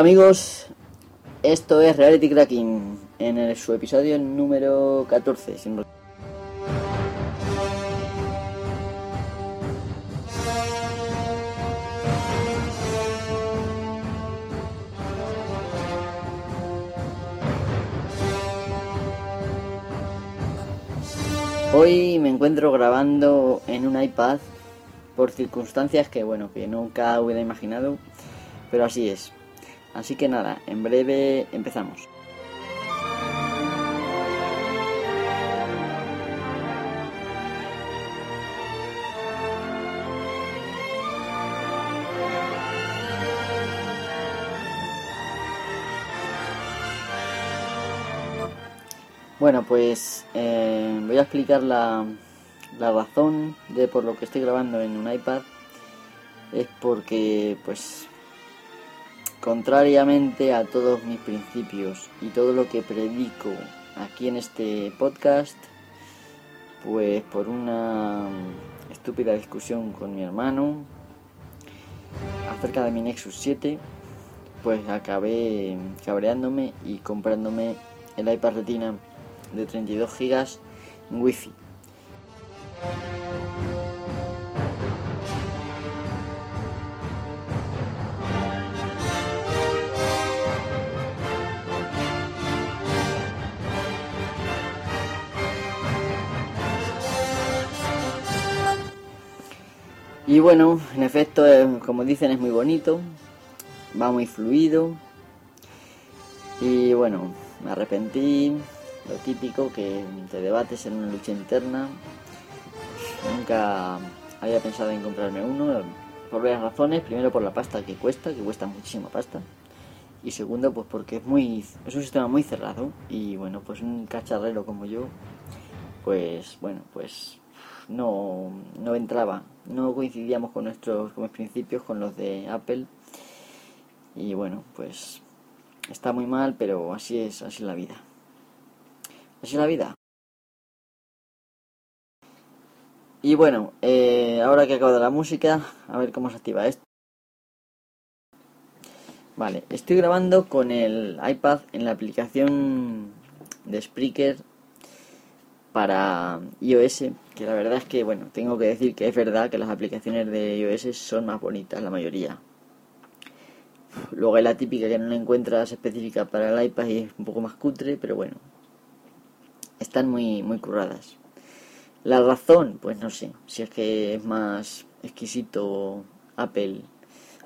Amigos, esto es Reality Cracking en su episodio número 14. si no- Hoy me encuentro grabando en un iPad por circunstancias que bueno, que nunca hubiera imaginado, pero así es. Así que nada, en breve empezamos. Bueno, pues eh, voy a explicar la, la razón de por lo que estoy grabando en un iPad. Es porque, pues, contrariamente a todos mis principios y todo lo que predico aquí en este podcast, pues por una estúpida discusión con mi hermano acerca de mi Nexus 7, pues acabé cabreándome y comprándome el iPad Retina de 32 GB Wi-Fi. Y bueno, en efecto, eh, como dicen, es muy bonito, va muy fluido. Y bueno, me arrepentí, lo típico que te debates en una lucha interna. Nunca había pensado en comprarme uno, por varias razones. Primero por la pasta que cuesta, que cuesta muchísima pasta. Y segundo, pues porque es muy es un sistema muy cerrado. Y bueno, pues un cacharrero como yo, pues bueno, pues no, no entraba, no coincidíamos con nuestros con principios, con los de Apple. Y bueno, pues está muy mal, pero así es, así es la vida. Así es la vida. Y bueno, eh, ahora que acabo de la música, a ver cómo se activa esto. Vale, estoy grabando con el iPad en la aplicación de Spreaker para iOS, que la verdad es que, bueno, tengo que decir que es verdad que las aplicaciones de iOS son más bonitas, la mayoría. Luego hay la típica que no la encuentras específica para el iPad y es un poco más cutre, pero bueno, están muy, muy curradas. La razón, pues no sé, si es que es más exquisito Apple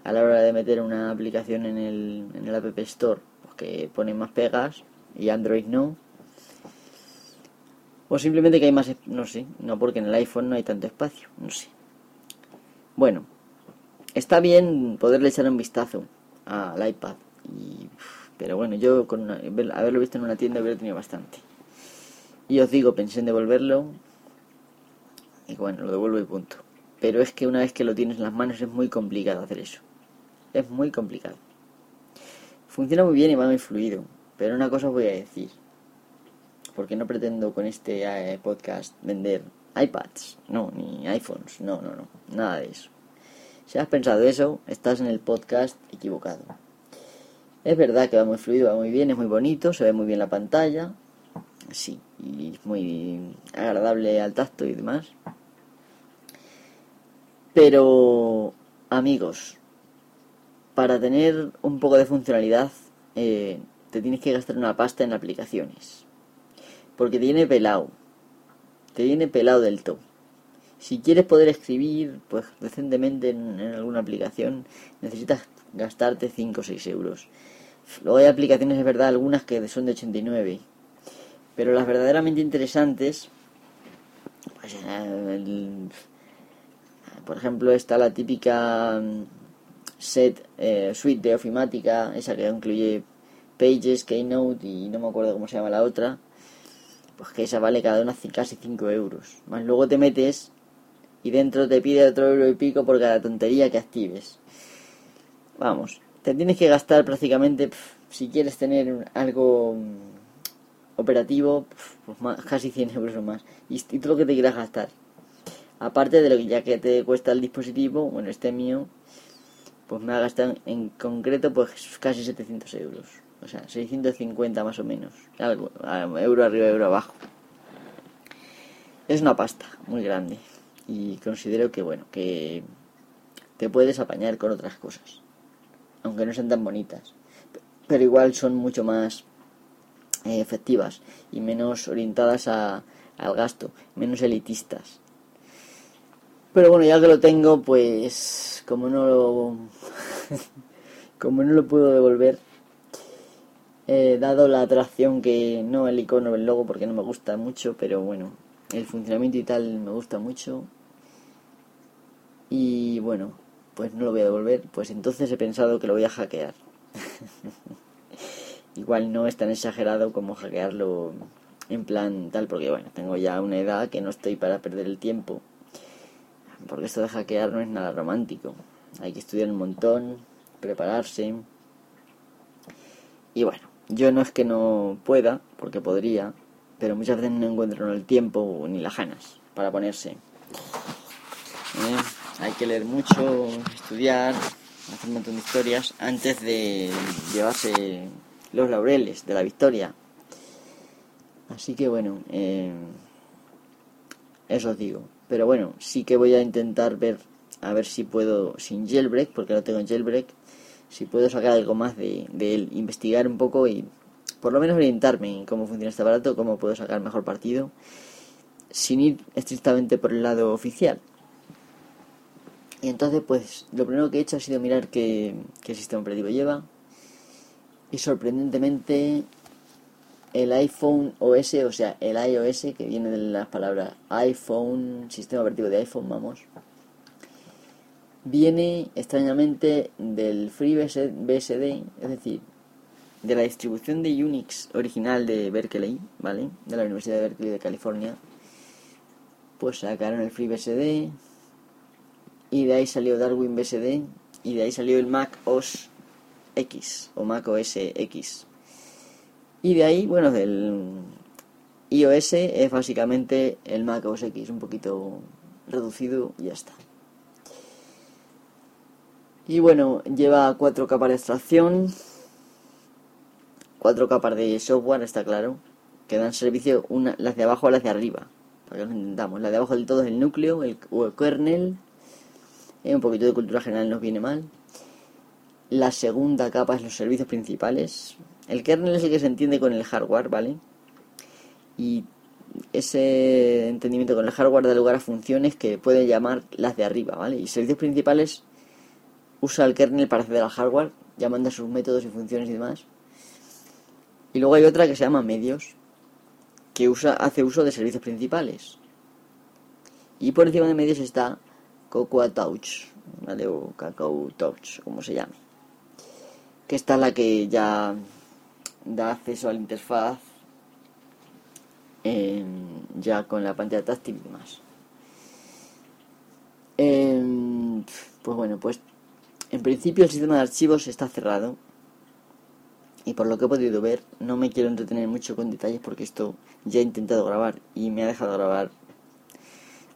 a la hora de meter una aplicación en el, en el App Store, pues que pone más pegas y Android no. O simplemente que hay más, no sé, no porque en el iPhone no hay tanto espacio, no sé. Bueno, está bien poderle echar un vistazo al iPad, y, pero bueno, yo con una- haberlo visto en una tienda hubiera tenido bastante. Y os digo, pensé en devolverlo, y bueno, lo devuelvo y punto. Pero es que una vez que lo tienes en las manos es muy complicado hacer eso. Es muy complicado. Funciona muy bien y va muy fluido, pero una cosa os voy a decir porque no pretendo con este eh, podcast vender iPads, no, ni iPhones, no, no, no, nada de eso. Si has pensado eso, estás en el podcast equivocado. Es verdad que va muy fluido, va muy bien, es muy bonito, se ve muy bien la pantalla, sí, y es muy agradable al tacto y demás. Pero, amigos, para tener un poco de funcionalidad, eh, te tienes que gastar una pasta en aplicaciones porque te viene pelado. Te viene pelado del todo. Si quieres poder escribir pues decentemente en, alguna aplicación, necesitas gastarte 5 o 6 euros. Luego hay aplicaciones, es verdad, algunas que son de 89. Pero las verdaderamente interesantes, pues, eh, el- por ejemplo, está la típica mm, set eh, suite de ofimática, esa que incluye Pages, Keynote y no me acuerdo cómo se llama la otra pues que esa vale cada una casi 5 euros. Más luego te metes y dentro te pide otro euro y pico por cada tontería que actives. Vamos, te tienes que gastar prácticamente, si quieres tener algo mm, operativo, pues más- casi 100 euros o más. Y, y todo lo que te quieras gastar. Aparte de lo que ya que te cuesta el dispositivo, bueno, este mío, pues me ha gastado en concreto pues casi 700 euros. O sea, 650 más o menos. Algo, euro arriba, euro abajo. Es una pasta muy grande. Y considero que, bueno, que te puedes apañar con otras cosas. Aunque no sean tan bonitas. Pero igual son mucho más eh, efectivas y menos orientadas a, al gasto, menos elitistas. Pero bueno, ya que lo tengo, pues como no lo como no lo puedo devolver, eh, dado la atracción que no el icono, el logo, porque no me gusta mucho, pero bueno, el funcionamiento y tal me gusta mucho. Y bueno, pues no lo voy a devolver, pues entonces he pensado que lo voy a hackear. Igual no es tan exagerado como hackearlo en plan tal, porque bueno, tengo ya una edad que no estoy para perder el tiempo. Porque esto de hackear no es nada romántico. Hay que estudiar un montón, prepararse. Y bueno, yo no es que no pueda, porque podría, pero muchas veces no encuentro el tiempo ni las ganas para ponerse. ¿Eh? Hay que leer mucho, estudiar, hacer un montón de historias antes de llevarse los laureles de la victoria. Así que bueno, eh, eso os digo. Pero bueno, sí que voy a intentar ver, a ver si puedo, sin jailbreak, porque no tengo jailbreak, si puedo sacar algo más de, él, investigar un poco y por lo menos orientarme en cómo funciona este aparato, cómo puedo sacar mejor partido, sin ir estrictamente por el lado oficial. Y entonces, pues, lo primero que he hecho ha sido mirar qué, qué sistema operativo lleva. Y sorprendentemente, el iPhone OS, o sea, el iOS, que viene de las palabras iPhone, sistema operativo de iPhone, vamos, viene extrañamente del FreeBSD, es decir, de la distribución de Unix original de Berkeley, ¿vale? De la Universidad de Berkeley de California. Pues sacaron el FreeBSD y de ahí salió Darwin BSD y de ahí salió el Mac OS X o Mac OS X. Y de ahí, bueno, del iOS es básicamente el Mac OS X, un poquito reducido y ya está. Y bueno, lleva cuatro capas de extracción, cuatro capas de software, está claro, que dan servicio una, las de abajo a las de arriba, para que lo entendamos. La de abajo del todo es el núcleo, el kernel, eh, un poquito de cultura general nos viene mal. La segunda capa es los servicios principales. El kernel es el que se entiende con el hardware, ¿vale? Y ese entendimiento con el hardware da lugar a funciones que pueden llamar las de arriba, ¿vale? Y servicios principales usa el kernel para acceder al hardware, llamando a sus métodos y funciones y demás. Y luego hay otra que se llama medios, que usa, hace uso de servicios principales. Y por encima de medios está Cocoa Touch, ¿vale? O Cacao Touch, como se llame. Que está la que ya da acceso a la interfaz ya con la pantalla táctil y demás. pues bueno, pues en principio el sistema de archivos está cerrado y por lo que he podido ver no me quiero entretener mucho con detalles porque esto ya he intentado grabar y me ha dejado grabar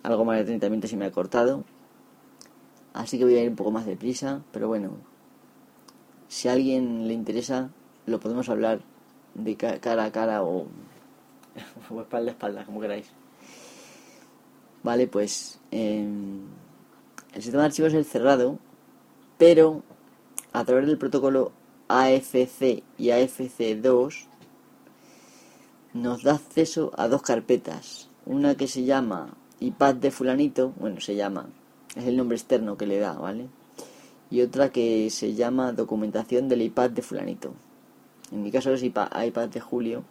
algo más de 30 minutos y me ha cortado. Así que voy a ir un poco más deprisa, pero bueno, si a alguien le interesa lo podemos hablar de cara a cara o, espalda a espalda, como queráis. Vale, pues em, el sistema de archivos es cerrado pero a través del protocolo AFC y AFC2 nos da acceso a dos carpetas. Una que se llama iPad de fulanito, bueno, se llama, es el nombre externo que le da, ¿vale? Y otra que se llama documentación del iPad de fulanito. En mi caso es iPad, iPad de Julio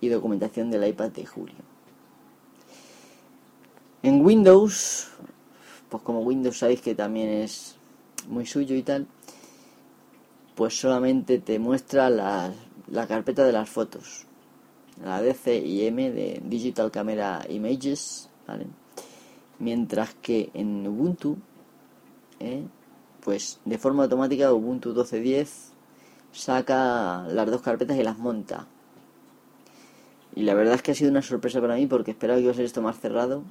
y documentación del iPad de Julio. En Windows, pues como Windows sabéis que también es muy suyo y tal, pues solamente te muestra la, la carpeta de las fotos, la DCIM de Digital Camera Images, ¿vale? Mientras que en Ubuntu, ¿eh? pues de forma automática Ubuntu 12.10 saca las dos carpetas y las monta. Y la verdad es que ha sido una sorpresa para mí porque esperaba que iba a ser esto más cerrado,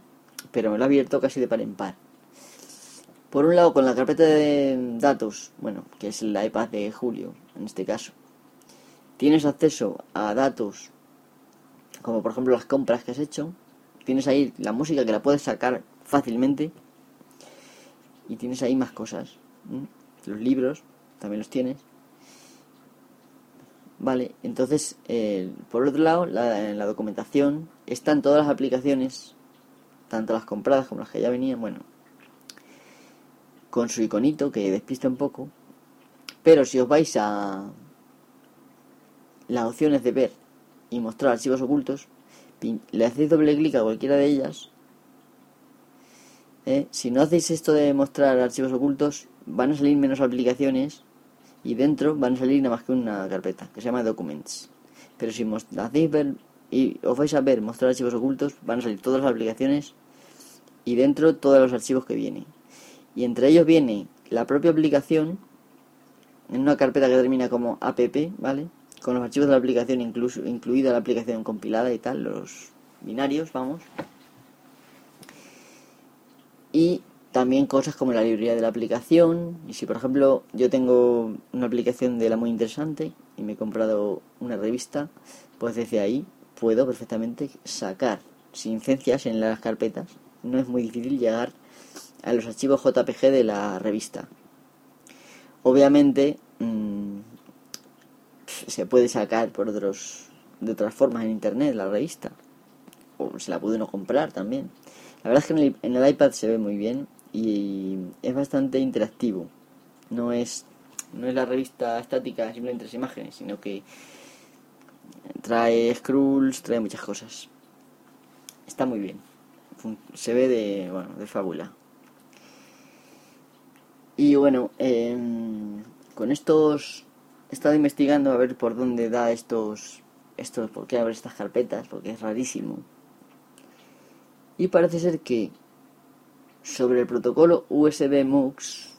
pero me lo ha abierto casi de par en par. Por un lado, con la carpeta de datos, bueno, que es el iPad de Julio, en este caso, tienes acceso a datos, como por ejemplo las compras que has hecho, tienes ahí la música que la puedes sacar fácilmente, y tienes ahí más cosas. Los libros, también los tienes. Vale, entonces, eh, por otro lado, la, en la documentación están todas las aplicaciones, tanto las compradas como las que ya venían, bueno, con su iconito que despista un poco. Pero si os vais a las opciones de ver y mostrar archivos ocultos, le hacéis doble clic a cualquiera de ellas. ¿eh? Si no hacéis esto de mostrar archivos ocultos, van a salir menos aplicaciones y dentro van a salir nada más que una carpeta que se llama Documents. Pero si hacéis ver y os vais a ver mostrar archivos ocultos, van a salir todas las aplicaciones y dentro todos los archivos que vienen. Y entre ellos viene la propia aplicación en una carpeta que termina como app, ¿vale? Con los archivos de la aplicación, incluso, incluida la aplicación compilada y tal, los binarios, vamos. Y también cosas como la librería de la aplicación. Y si por ejemplo yo tengo una aplicación de la muy interesante y me he comprado una revista, pues desde ahí puedo perfectamente sacar sin licencias en las carpetas. No es muy difícil llegar a los archivos JPG de la revista. Obviamente mmm, se puede sacar por otros de otras formas en internet la revista o se la puede uno comprar también. La verdad es que en el, en el iPad se ve muy bien y es bastante interactivo. No es, no es la revista estática simplemente tres imágenes, sino que trae scrolls, trae muchas cosas. Está muy bien. Se ve de, bueno, de fábula. Y bueno, em, con estos he estado investigando a ver por dónde da estos, estos, por qué abre estas carpetas, porque es rarísimo. Y parece ser que sobre el protocolo USB MUX,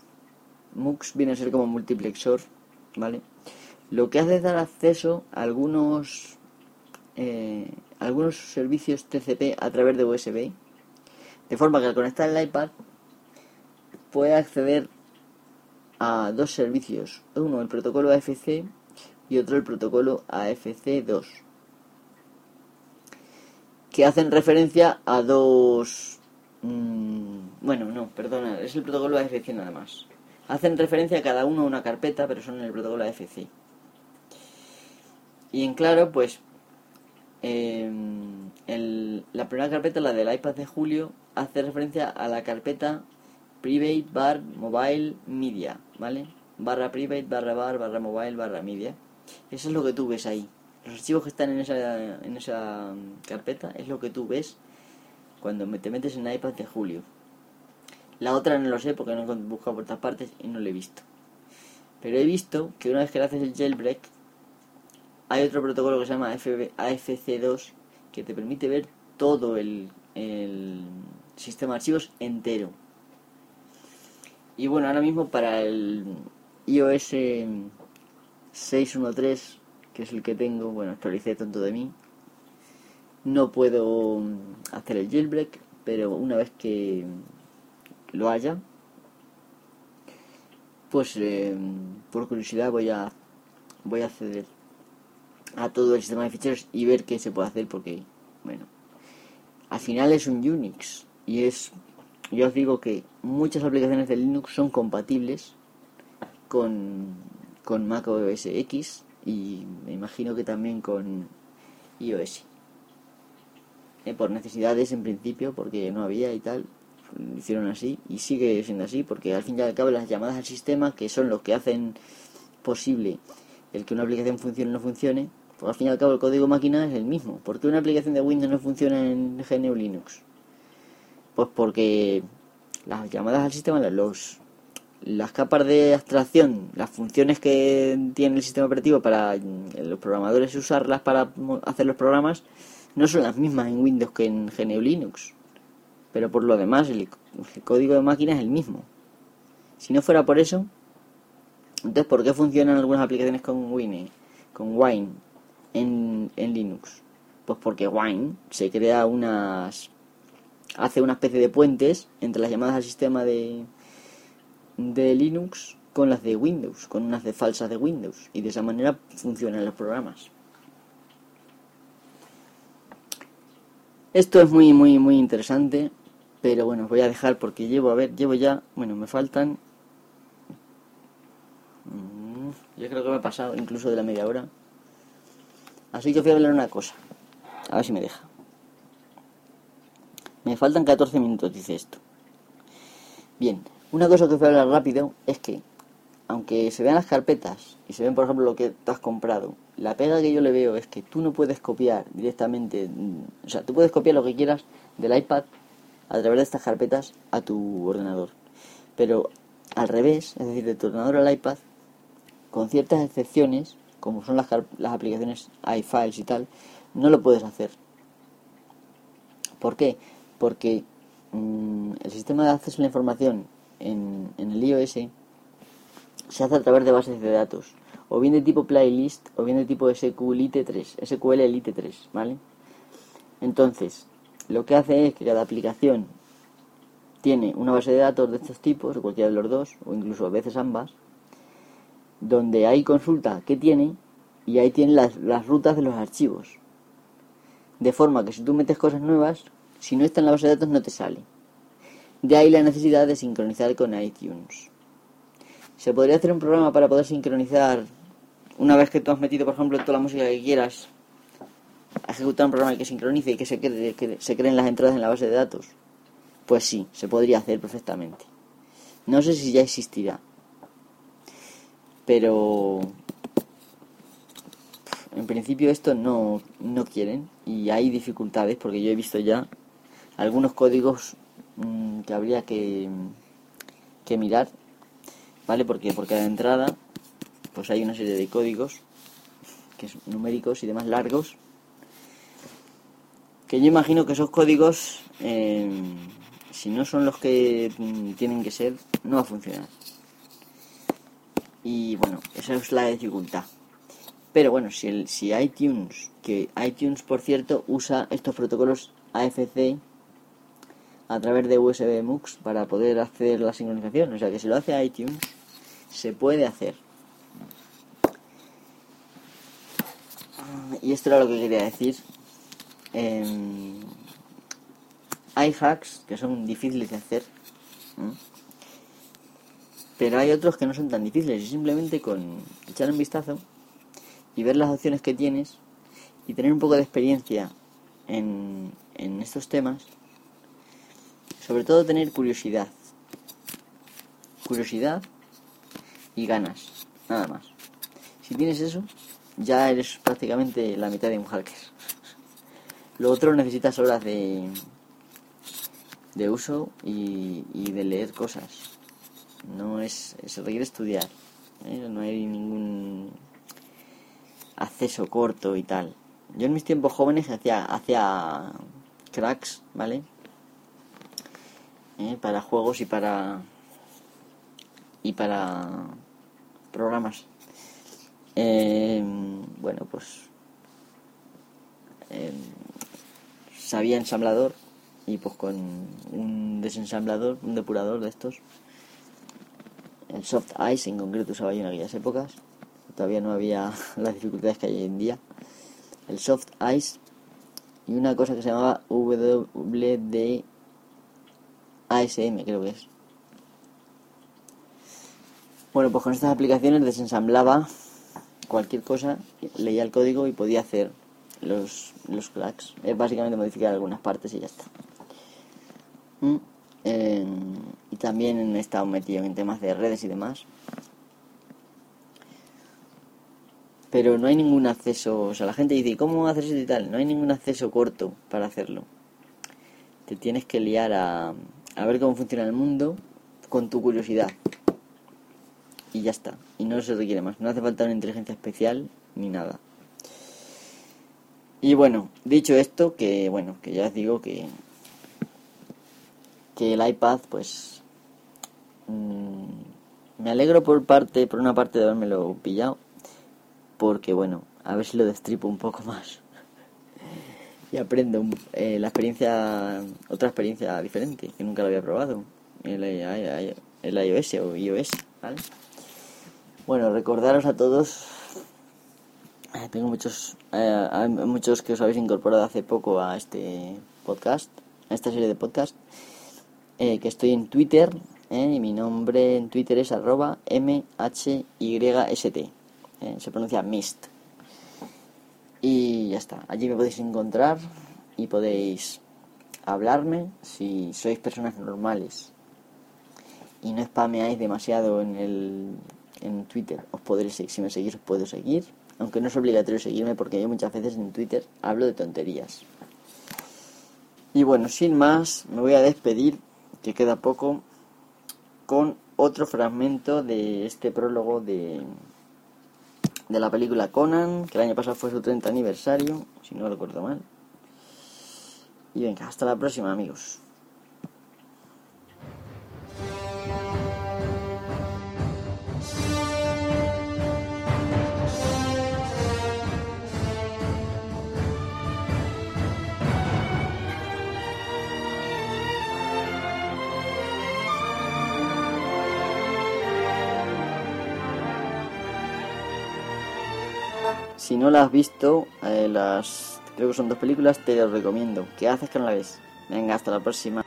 MUX viene a ser como multiplexor, ¿vale? Lo que hace es dar acceso a algunos, eh, algunos servicios TCP a través de USB, de forma que al conectar el iPad puede acceder a dos servicios, uno el protocolo AFC y otro el protocolo AFC2, que hacen referencia a dos Mm, bueno, no, perdona, es el protocolo AFC nada más. Hacen referencia a cada uno a una carpeta, pero son en el protocolo AFC. Y en claro, pues em, la primera carpeta, la del iPad de julio, hace referencia a la carpeta private bar mobile media, ¿vale? Barra private, barra bar, barra mobile, barra media. Eso es lo que tú ves ahí. Los archivos que están en esa, en esa carpeta es lo que tú ves cuando te metes en iPad de julio. La otra no lo sé porque no he buscado por otras partes y no lo he visto. Pero he visto que una vez que le haces el jailbreak, hay otro protocolo que se llama AFC2 que te permite ver todo el, sistema de archivos entero. Y bueno, ahora mismo para el iOS 6.1.3, que es el que tengo, bueno, actualicé tanto de mí, no puedo hacer el jailbreak, pero una vez que lo haya, pues eh, por curiosidad voy a voy a acceder a todo el sistema de ficheros y ver qué se puede hacer porque bueno al final es un Unix y es yo os digo que muchas aplicaciones de Linux son compatibles con con Mac OS X y me imagino que también con iOS. Eh, por necesidades en principio, porque no había y tal, hicieron así y sigue siendo así, porque al fin y al cabo las llamadas al sistema, que son los que hacen posible el que una aplicación funcione o no funcione, pues al fin y al cabo el código máquina es el mismo. ¿Por qué una aplicación de Windows no funciona en GNU Linux? Pues porque las llamadas al sistema, los, las capas de abstracción, las funciones que tiene el sistema operativo para los programadores usarlas para hacer los programas, no son las mismas en Windows que en GNU Linux. Pero por lo demás, el, código de máquina es el mismo. Si no fuera por eso, entonces ¿por qué funcionan algunas aplicaciones con Wine, con Wine en, en Linux? Pues porque Wine se crea unas hace una especie de puentes entre las llamadas al sistema de, de Linux con las de Windows, con unas de falsas de Windows. Y de esa manera funcionan los programas. Esto es muy, muy, muy interesante. Pero bueno, os voy a dejar porque llevo, a ver, llevo ya, bueno, me faltan... Mm, yo creo que me he pasado incluso de la media hora. Así que voy a hablar una cosa. A ver si me deja. Me faltan 14 minutos, dice esto. Bien, una cosa que os voy a hablar rápido es que, aunque se vean las carpetas y se ven, por ejemplo, lo que te has comprado, la pega que yo le veo es que tú no puedes copiar directamente, o sea, tú puedes copiar lo que quieras del iPad a través de estas carpetas a tu ordenador. Pero al revés, es decir, de tu ordenador al iPad, con ciertas excepciones, como son las, las aplicaciones iFiles y tal, no lo puedes hacer. ¿Por qué? Porque mm, el sistema de acceso a la información en, en el iOS se hace a través de bases de datos, o bien de tipo playlist, o bien de tipo SQLite 3, SQL Elite 3, ¿vale? Entonces, lo que hace es que cada aplicación tiene una base de datos de estos tipos, o cualquiera de los dos, o incluso a veces ambas, donde ahí consulta qué tiene y ahí tiene las, las rutas de los archivos. De forma que si tú metes cosas nuevas, si no está en la base de datos no te sale. De ahí la necesidad de sincronizar con iTunes. Se podría hacer un programa para poder sincronizar una vez que tú has metido, por ejemplo, toda la música que quieras ejecutar un programa que sincronice y que se, que se creen las entradas en la base de datos? Pues sí, se podría hacer perfectamente. No sé si ya existirá. Pero en principio esto no, no quieren y hay dificultades porque yo he visto ya algunos códigos mm, que habría que, que mirar, ¿vale? Porque por cada entrada pues hay una serie de códigos que son numéricos y demás largos que yo imagino que esos códigos, eh, si no son los que tienen que ser, no va a funcionar. Y bueno, esa es la dificultad. Pero bueno, si, el, si iTunes, que iTunes por cierto usa estos protocolos AFC a través de USB MUX para poder hacer la sincronización, o sea que si lo hace iTunes, se puede hacer. Y esto era lo que quería decir hay hacks que son difíciles de hacer, pero hay otros que no son tan difíciles y simplemente con echar un vistazo y ver las opciones que tienes y tener un poco de experiencia en, en estos temas, sobre todo tener curiosidad. Curiosidad y ganas, nada más. Si tienes eso, ya eres prácticamente la mitad de un hacker. Lo otro necesitas horas de, de uso y, de leer cosas. No es, se requiere estudiar. ¿eh? No hay ningún acceso corto y tal. Yo en mis tiempos jóvenes hacía, hacía cracks, ¿vale? ¿Eh? Para juegos y para y para programas. Eh, bueno, pues sabía ensamblador y pues con un desensamblador, un depurador de estos, el soft ice en concreto usaba yo en aquellas épocas, todavía no había las dificultades que hay hoy en día, el soft ice y una cosa que se llamaba WD ASM creo que es. Bueno, pues con estas aplicaciones desensamblaba cualquier cosa, leía el código y podía hacer los, los cracks. Es básicamente modificar algunas partes y ya está. Mm, y también he estado metido en temas de redes y demás. Pero no hay ningún acceso, o sea, la gente dice, ¿cómo hacer eso y tal? No hay ningún acceso corto para hacerlo. Te tienes que liar a, a ver cómo funciona el mundo con tu curiosidad. Y ya está. Y no se requiere más. No hace falta una inteligencia especial ni nada. Y bueno, dicho esto, que bueno, que ya os digo que, que el iPad, pues mm, me alegro por parte, por una parte de habérmelo pillado, porque bueno, a ver si lo destripo un poco más y aprendo eh, la experiencia, otra experiencia diferente que nunca lo había probado. el iOS o iOS. Bueno, recordaros a todos, eh, tengo muchos, eh, muchos que os habéis incorporado hace poco a este podcast, a esta serie de podcast, que estoy en Twitter, y mi nombre en Twitter es arroba MHYST, se pronuncia MIST. Y ya está, allí me podéis encontrar y podéis hablarme si sois personas normales y no spameáis demasiado en el en Twitter. Os podré seguir, si me seguís os puedo seguir, aunque no es obligatorio seguirme porque yo muchas veces en Twitter hablo de tonterías. Y bueno, sin más, me voy a despedir, que queda poco, con otro fragmento de este prólogo de, de la película Conan, que el año pasado fue su 30 aniversario, si no recuerdo mal. Y venga, hasta la próxima amigos. Si no la has visto, eh, las creo que son dos películas, te las recomiendo. ¿Qué haces que no la ves? Venga, hasta la próxima.